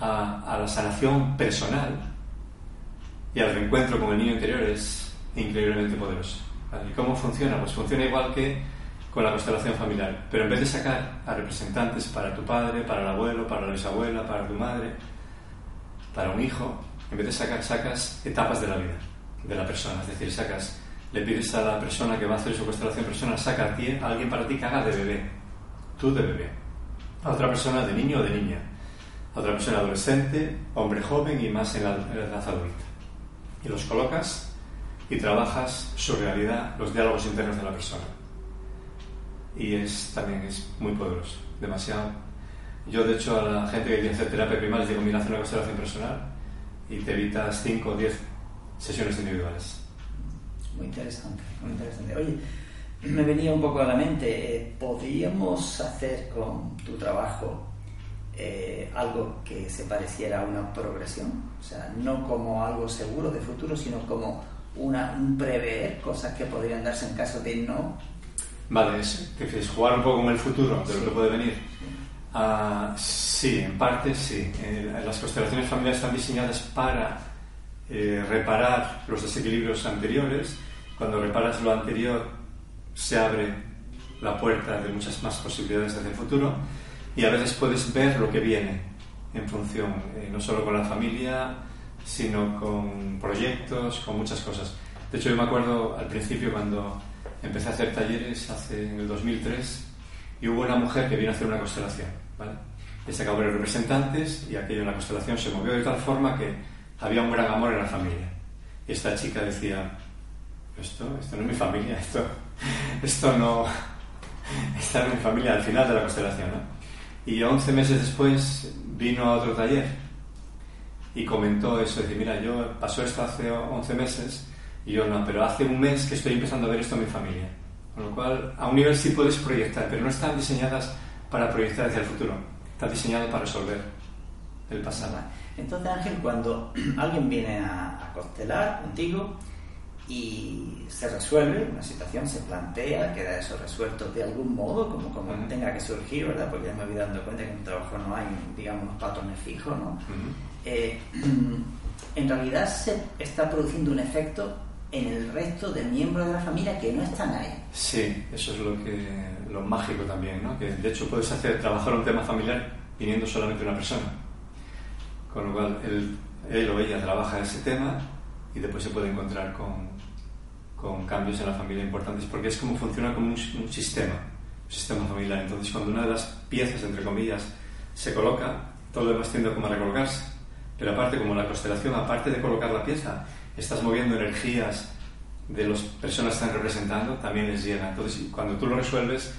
a, la sanación personal y al reencuentro con el niño interior es increíblemente poderoso. ¿Y cómo funciona? Pues funciona igual que con la constelación familiar, pero en vez de sacar a representantes para tu padre, para el abuelo, para la bisabuela, para tu madre, para un hijo, en vez de sacar, sacas etapas de la vida de la persona, es decir, sacas le pides a la persona que va a hacer su constelación personal, saca a ti, a alguien para ti que haga de bebé, tú de bebé, a otra persona de niño o de niña, a otra persona adolescente, hombre joven y más en la, edad adulta. Y los colocas y trabajas su realidad, los diálogos internos de la persona. Y es también es muy poderoso, demasiado. Yo, de hecho, a la gente que quiere hacer terapia primaria les digo, mira, haz una constelación personal y te evitas 5 o 10 sesiones individuales. Muy interesante, muy interesante. Oye, me venía un poco a la mente, eh, ¿podríamos hacer con tu trabajo eh, algo que se pareciera a una progresión? O sea, no como algo seguro de futuro, sino como una, un prever cosas que podrían darse en caso de no. Vale, es, ¿quieres jugar un poco con el futuro de lo que puede venir? Uh, sí, en parte sí. Eh, las constelaciones familiares están diseñadas para eh, reparar los desequilibrios anteriores. Cuando reparas lo anterior, se abre la puerta de muchas más posibilidades hacia el futuro y a veces puedes ver lo que viene en función, eh, no solo con la familia, sino con proyectos, con muchas cosas. De hecho, yo me acuerdo al principio cuando empecé a hacer talleres hace en el 2003 y hubo una mujer que vino a hacer una constelación, ¿vale? Se acabó de representantes y aquello en la constelación se movió de tal forma que había un gran amor en la familia. Y esta chica decía, esto, esto no es mi familia, esto, esto no, esta no es mi familia al final de la constelación, ¿no? Y 11 meses después vino a otro taller y comentó eso, decir, mira, yo pasó esto hace 11 meses y yo no, pero hace un mes que estoy empezando a ver esto en mi familia. Con lo cual, a un nivel sí puedes proyectar, pero no están diseñadas para proyectar hacia el futuro, están diseñadas para resolver el pasado. Entonces, Ángel, cuando alguien viene a constelar contigo y se resuelve, una situación se plantea, queda eso resuelto de algún modo, como, como tenga que surgir, ¿verdad? Porque ya me voy dando cuenta que en mi trabajo no hay, digamos, unos patrones fijos, ¿no? Eh, en realidad se está produciendo un efecto en el resto de miembros de la familia que no están ahí. Sí, eso es lo que lo mágico también, ¿no? Que de hecho puedes hacer trabajar un tema familiar viniendo solamente una persona. Con lo cual él, él o ella trabaja ese tema y después se puede encontrar con, con cambios en la familia importantes porque es como funciona como un, sistema, un sistema familiar. Entonces cuando una de las piezas, entre comillas, se coloca, todo lo demás tiende como a recolocarse. Pero aparte, como la constelación, aparte de colocar la pieza, estás moviendo energías de las personas que están representando, también les llega. Entonces, cuando tú lo resuelves,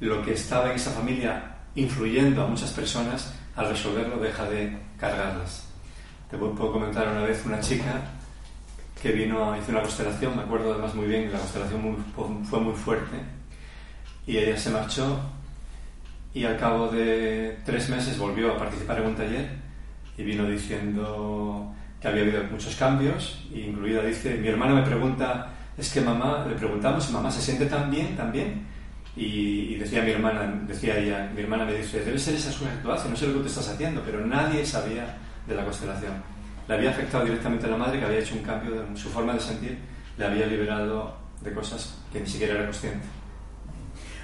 lo que estaba en esa familia influyendo a muchas personas, al resolverlo deja de cargarlas. Te puedo comentar una vez una chica que vino, hizo una constelación, me acuerdo además muy bien, la constelación fue muy fuerte, y ella se marchó y al cabo de tres meses volvió a participar en un taller y vino diciendo que había habido muchos cambios, incluida dice, mi hermana me pregunta, es que mamá, le preguntamos mamá se siente tan bien, tan bien, y, y, decía mi hermana, decía ella, mi hermana me dice, debe ser esa su actuación, no sé lo que te estás haciendo, pero nadie sabía de la constelación. Le había afectado directamente a la madre, que había hecho un cambio en su forma de sentir, le había liberado de cosas que ni siquiera era consciente.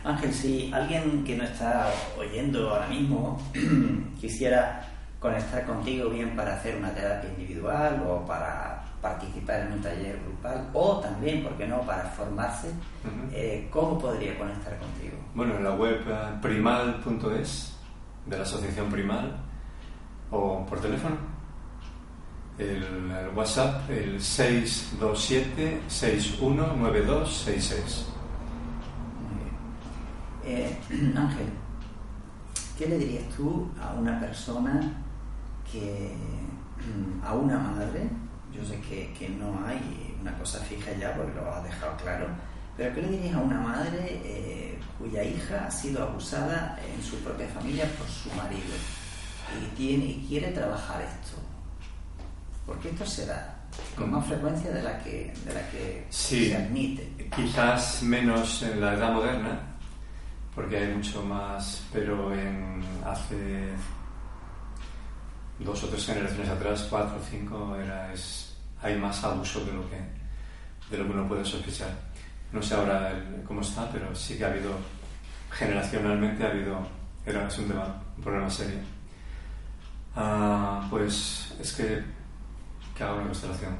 Ángel, si alguien que no está oyendo ahora mismo quisiera conectar contigo bien para hacer una terapia individual o para participar en un taller grupal o también, ¿por qué no?, para formarse, uh -huh. eh, ¿cómo podría conectar contigo? Bueno, en la web uh, primal.es de la asociación Primal o por teléfono. El, el WhatsApp, el 627-619266. Eh, Ángel, ¿qué le dirías tú a una persona que, a una madre, yo sé que, que, no hay una cosa fija ya porque lo has dejado claro, pero ¿qué le dirías a una madre eh, cuya hija ha sido abusada en su propia familia por su marido y, tiene, y quiere trabajar esto? Porque esto se da con más frecuencia de la que, de la que sí, se admite. Quizás menos en la edad moderna, porque hay mucho más, pero en hace dos o tres generaciones atrás, cuatro o cinco, era, es, hay más abuso de lo que de lo que uno puede sospechar. No sé ahora el, cómo está, pero sí que ha habido, generacionalmente ha habido, era es un tema, un problema serio. Uh, pues es que, que haga una constelación.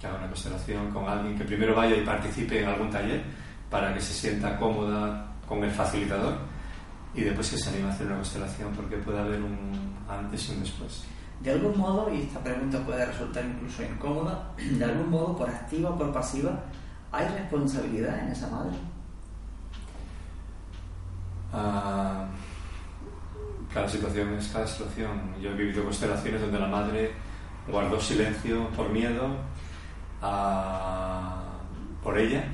Que haga una constelación con alguien que primero vaya y participe en algún taller para que se sienta cómoda con el facilitador y después que se anime a hacer una constelación porque puede haber un antes y un después. De algún modo, y esta pregunta puede resultar incluso incómoda, de algún modo, por activa o por pasiva, ¿hay responsabilidad en esa madre? Uh, cada situación es cada situación. Yo he vivido constelaciones donde la madre guardó silencio por miedo por ella,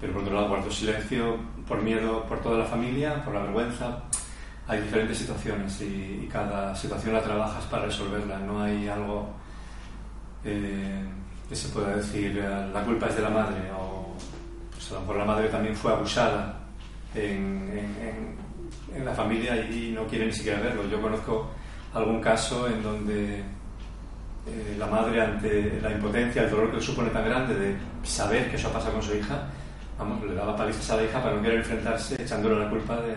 pero por otro lado guardó silencio por miedo por toda la familia, por la vergüenza. Hay diferentes situaciones y, cada situación la trabajas para resolverla. No hay algo eh, que se pueda decir eh, la culpa es de la madre o pues a lo mejor la madre también fue abusada en la familia y no quiere ni siquiera verlo. Yo conozco algún caso en donde eh, la madre ante la impotencia, el dolor que supone tan grande de saber que eso ha pasado con su hija, vamos, le daba palizas a la hija para no querer enfrentarse echándole la culpa de...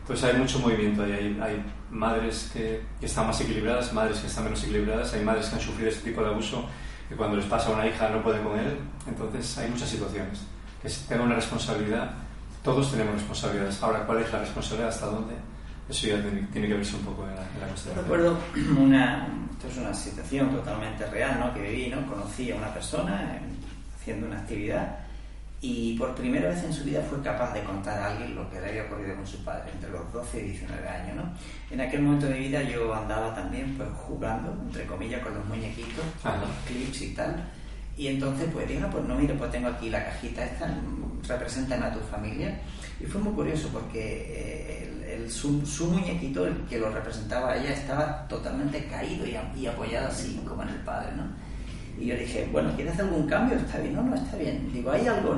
Entonces hay mucho movimiento ahí, hay, hay madres que, están más equilibradas, madres que están menos equilibradas, hay madres que han sufrido este tipo de abuso que cuando les pasa a una hija no pueden con él, entonces hay muchas situaciones. Que tenga una responsabilidad, todos tenemos responsabilidades. Ahora, ¿cuál es la responsabilidad? ¿Hasta dónde? Eso ya tiene que verse un poco en la, en cuestión. Recuerdo una, esto es una situación totalmente real, ¿no? Que viví, ¿no? Conocí a una persona haciendo una actividad y por primera vez en su vida fue capaz de contar a alguien lo que le había ocurrido con su padre entre los 12 y 19 años, ¿no? En aquel momento de mi vida yo andaba también pues jugando, entre comillas, con los muñequitos, con los clips y tal. Y entonces pues dije, pues no, mire, pues tengo aquí la cajita esta, representan a tu familia. Y fue muy curioso porque eh, su, muñequito, el que lo representaba a ella, estaba totalmente caído y, apoyado así, como en el padre, ¿no? Y yo dije, bueno, ¿quieres algún cambio? Está bien, no, no, está bien. Digo, ¿hay algo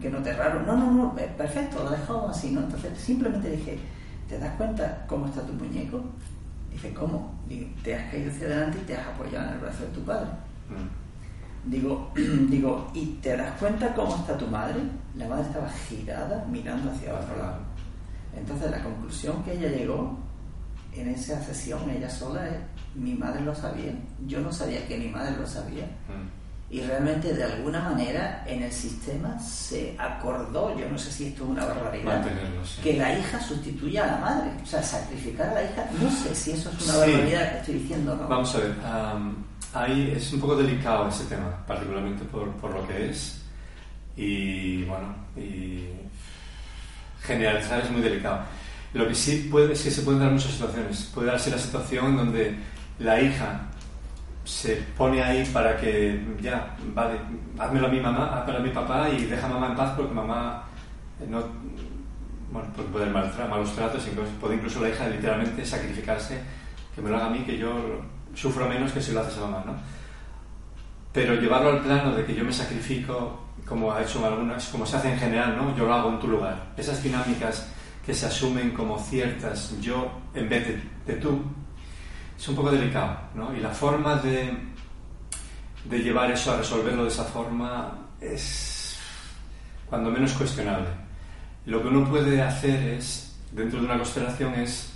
que no te raro? No, no, no, eh, perfecto, lo dejamos así, ¿no? Entonces simplemente dije, ¿te das cuenta cómo está tu muñeco? Dice, ¿cómo? Digo, te has caído hacia adelante y te has apoyado en el brazo de tu padre. Mm. Digo, digo, ¿y te das cuenta cómo está tu madre? La madre estaba girada mirando hacia otro lado. Entonces la conclusión que ella llegó en esa sesión, ella sola, es, mi madre lo sabía, yo no sabía que mi madre lo sabía. Mm. Y realmente de alguna manera en el sistema se acordó, yo no sé si esto es una barbaridad, que la hija sustituya a la madre, o sea, sacrificar a la hija, no sé si eso es una barbaridad que estoy diciendo no. Vamos a ver, ahí es un poco delicado ese tema, particularmente por, por lo que es. Y bueno, y generalizar es muy delicado. Lo que sí puede es que se pueden dar muchas situaciones. Puede darse la situación donde la hija se pone ahí para que, ya, vale, házmelo a mi mamá, házmelo a mi papá y deja a mamá en paz porque mamá eh, no, bueno, pues puede haber malos tratos, incluso, puede incluso la hija literalmente sacrificarse, que me lo haga a mí, que yo sufro menos que si lo haces a mamá, ¿no? Pero llevarlo al plano de que yo me sacrifico como ha hecho algunas, como se hace en general, ¿no? Yo lo hago en tu lugar. Esas dinámicas que se asumen como ciertas, yo en vez de, tú, es un poco delicado, ¿no? Y la forma de, de llevar eso a resolverlo de esa forma es cuando menos cuestionable. Lo que uno puede hacer es, dentro de una constelación, es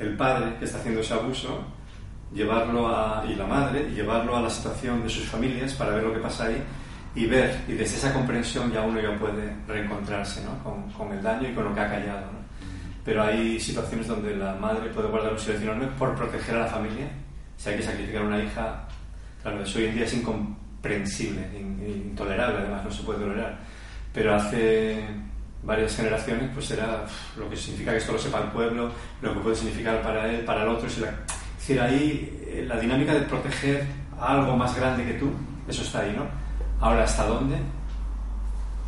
el padre que está haciendo ese abuso, llevarlo a, y la madre, llevarlo a la situación de sus familias para ver lo que pasa ahí y ver, y desde esa comprensión ya uno ya puede reencontrarse ¿no? con, con, el daño y con lo que ha callado. ¿no? Pero hay situaciones donde la madre puede guardar un silencio enorme por proteger a la familia. Si hay que sacrificar a una hija, claro, eso hoy en día es incomprensible, intolerable, además no se puede tolerar. Pero hace varias generaciones, pues era lo que significa que esto lo sepa el pueblo, lo que puede significar para él, para el otro. Es, decir, ahí eh, la dinámica de proteger a algo más grande que tú, eso está ahí, ¿no? Ahora, ¿hasta dónde?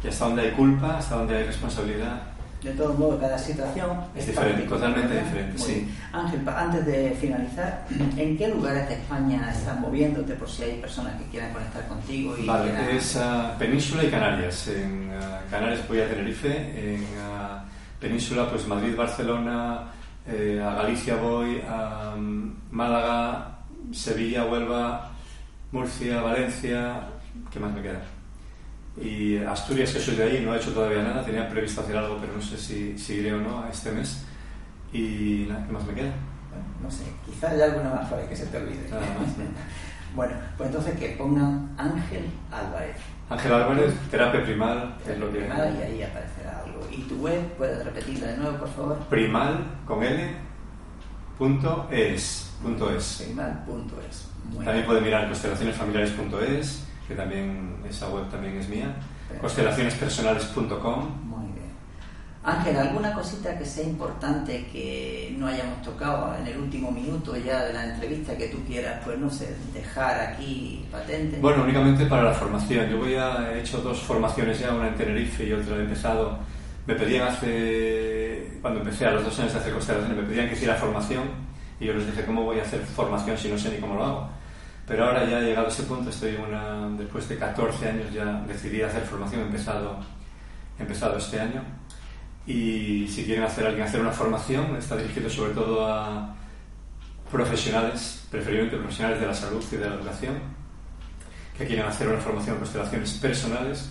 ¿Y hasta dónde hay culpa? ¿Hasta dónde hay responsabilidad? De todos modos, cada situación es, diferente, totalmente diferente. Sí. Ángel, antes de finalizar, ¿en qué lugares de España estás moviéndote por si hay personas que quieran conectar contigo? Y vale, es uh, Península y Canarias. En uh, Canarias voy a Tenerife, en uh, Península pues Madrid, Barcelona, eh, a Galicia voy, a um, Málaga, Sevilla, Huelva, Murcia, Valencia, ¿Qué más me queda? Y Asturias, que soy de ahí, no he hecho todavía nada. Tenía previsto hacer algo, pero no sé si, seguiré o no este mes. Y nada, ¿qué más me queda? Bueno, no sé, quizá hay alguna más para que se te olvide. bueno, pues entonces que pongan Ángel Álvarez. Ángel Álvarez, terapia primal, es lo que... Primal y ahí aparecerá algo. ¿Y tu web? ¿Puedes repetirla de nuevo, por favor? Primal, con L, punto es. Punto es. Primal, punto es. También pueden mirar constelacionesfamiliares.es que también esa web también es mía, constelacionespersonales.com. Muy bien. Ángel, ¿alguna cosita que sea importante que no hayamos tocado en el último minuto ya de la entrevista que tú quieras, pues no sé, dejar aquí patente? Bueno, únicamente para la formación. Yo voy a, he hecho dos formaciones ya, una en Tenerife y otra he empezado. Me pedían hace, cuando empecé a los dos años de hacer constelaciones, me pedían que hiciera formación y yo les dije, ¿cómo voy a hacer formación si no sé ni cómo lo hago? Pero ahora ya he llegado a ese punto, estoy una, después de 14 años ya decidí hacer formación, he empezado, he empezado este año. Y si quieren hacer alguien hacer una formación, está dirigido sobre todo a profesionales, preferiblemente profesionales de la salud y de la educación, que quieren hacer una formación en constelaciones personales,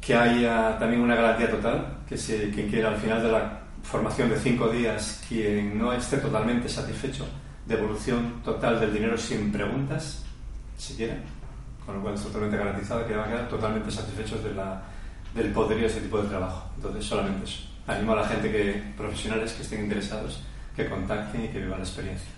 que haya también una garantía total, que si quien quiera al final de la formación de cinco días, quien no esté totalmente satisfecho, devolución total del dinero sin preguntas, si quieren, con lo cual es totalmente garantizado que van a quedar totalmente satisfechos de la del poder de ese tipo de trabajo. Entonces, solamente eso. Animo a la gente que, profesionales que estén interesados, que contacten y que vivan la experiencia.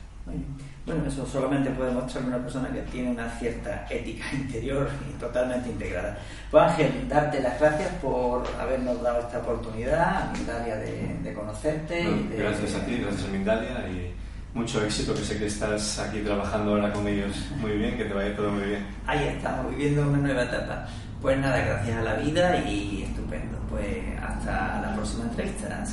Bueno, eso solamente puede mostrar una persona que tiene una cierta ética interior y totalmente integrada. Pues Ángel, darte las gracias por habernos dado esta oportunidad, Mindalia, de, de conocerte. Gracias a ti, gracias a Mindalia y mucho éxito, que sé que estás aquí trabajando ahora con ellos muy bien, que te vaya todo muy bien. Ahí estamos, viviendo una nueva etapa. Pues nada, gracias a la vida y estupendo. Pues hasta la próxima entrevista.